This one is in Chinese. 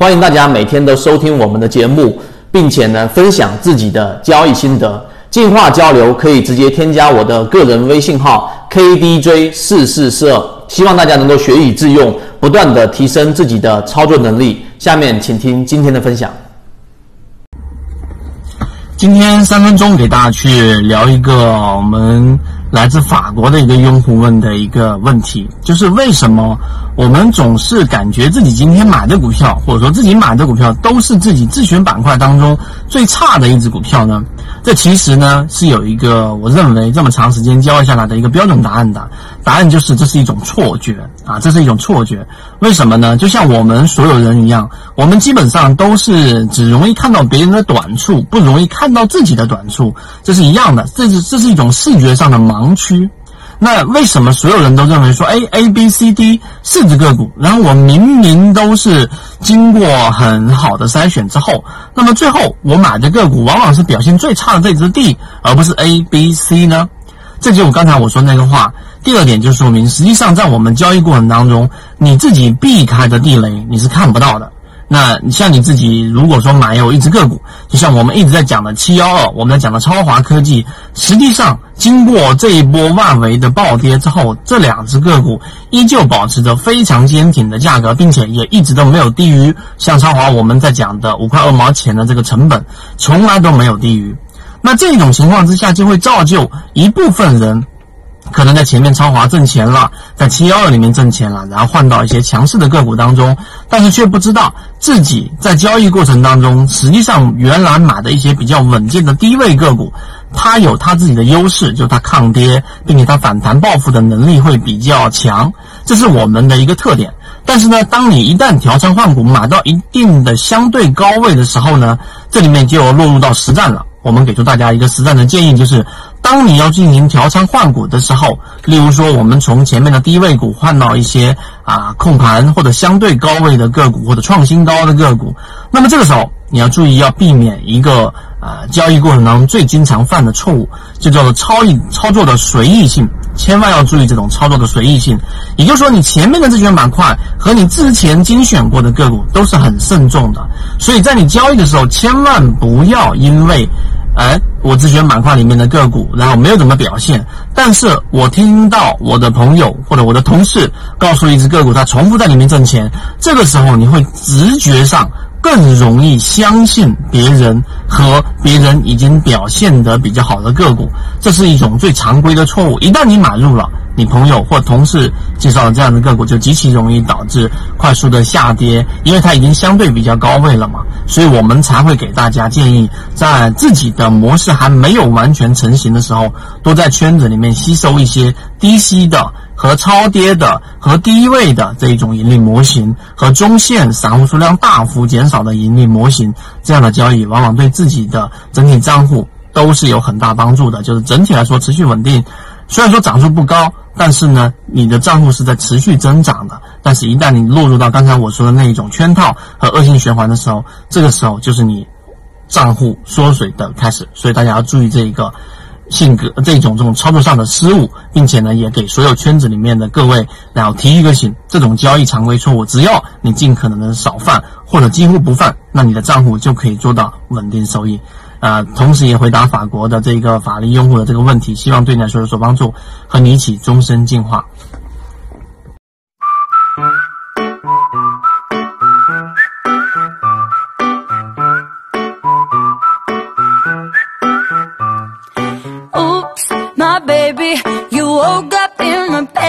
欢迎大家每天都收听我们的节目，并且呢分享自己的交易心得。进化交流可以直接添加我的个人微信号 KDJ 四四四二，希望大家能够学以致用，不断的提升自己的操作能力。下面请听今天的分享。今天三分钟给大家去聊一个我们来自法国的一个用户问的一个问题，就是为什么我们总是感觉自己今天买的股票，或者说自己买的股票都是自己自选板块当中最差的一只股票呢？这其实呢是有一个我认为这么长时间教下来的一个标准答案的，答案就是这是一种错觉啊，这是一种错觉。为什么呢？就像我们所有人一样，我们基本上都是只容易看到别人的短处，不容易看到自己的短处，这是一样的。这是这是一种视觉上的盲区。那为什么所有人都认为说，哎，A、B、C、D 四只个股，然后我明明都是经过很好的筛选之后，那么最后我买的个股往往是表现最差的这只 D，而不是 A、B、C 呢？这就我刚才我说那个话。第二点就说明，实际上在我们交易过程当中，你自己避开的地雷你是看不到的。那像你自己，如果说买有一只个股，就像我们一直在讲的七幺二，我们在讲的超华科技，实际上经过这一波万维的暴跌之后，这两只个股依旧保持着非常坚挺的价格，并且也一直都没有低于像超华我们在讲的五块二毛钱的这个成本，从来都没有低于。那这种情况之下，就会造就一部分人。可能在前面超华挣钱了，在七幺二里面挣钱了，然后换到一些强势的个股当中，但是却不知道自己在交易过程当中，实际上原来买的一些比较稳健的低位个股，它有它自己的优势，就是它抗跌，并且它反弹报复的能力会比较强，这是我们的一个特点。但是呢，当你一旦调仓换股买到一定的相对高位的时候呢，这里面就落入到实战了。我们给出大家一个实战的建议，就是。当你要进行调仓换股的时候，例如说我们从前面的低位股换到一些啊控盘或者相对高位的个股或者创新高的个股，那么这个时候你要注意要避免一个啊交易过程当中最经常犯的错误，就叫做操易操作的随意性，千万要注意这种操作的随意性。也就是说，你前面的自选板块和你之前精选过的个股都是很慎重的，所以在你交易的时候千万不要因为。哎，我只选板块里面的个股，然后没有怎么表现，但是我听到我的朋友或者我的同事告诉一只个股，它重复在里面挣钱，这个时候你会直觉上更容易相信别人和别人已经表现的比较好的个股，这是一种最常规的错误。一旦你买入了，你朋友或同事介绍的这样的个股，就极其容易导致快速的下跌，因为它已经相对比较高位了嘛。所以我们才会给大家建议，在自己的模式还没有完全成型的时候，多在圈子里面吸收一些低吸的和超跌的和低位的这一种盈利模型，和中线散户数量大幅减少的盈利模型，这样的交易往往对自己的整体账户都是有很大帮助的，就是整体来说持续稳定。虽然说涨幅不高，但是呢，你的账户是在持续增长的。但是，一旦你落入到刚才我说的那一种圈套和恶性循环的时候，这个时候就是你账户缩水的开始。所以大家要注意这一个性格、这种这种操作上的失误，并且呢，也给所有圈子里面的各位然后提一个醒：这种交易常规错误，只要你尽可能的少犯或者几乎不犯，那你的账户就可以做到稳定收益。啊，同时也回答法国的这个法律用户的这个问题，希望对你来说有所帮助，和你一起终身进化。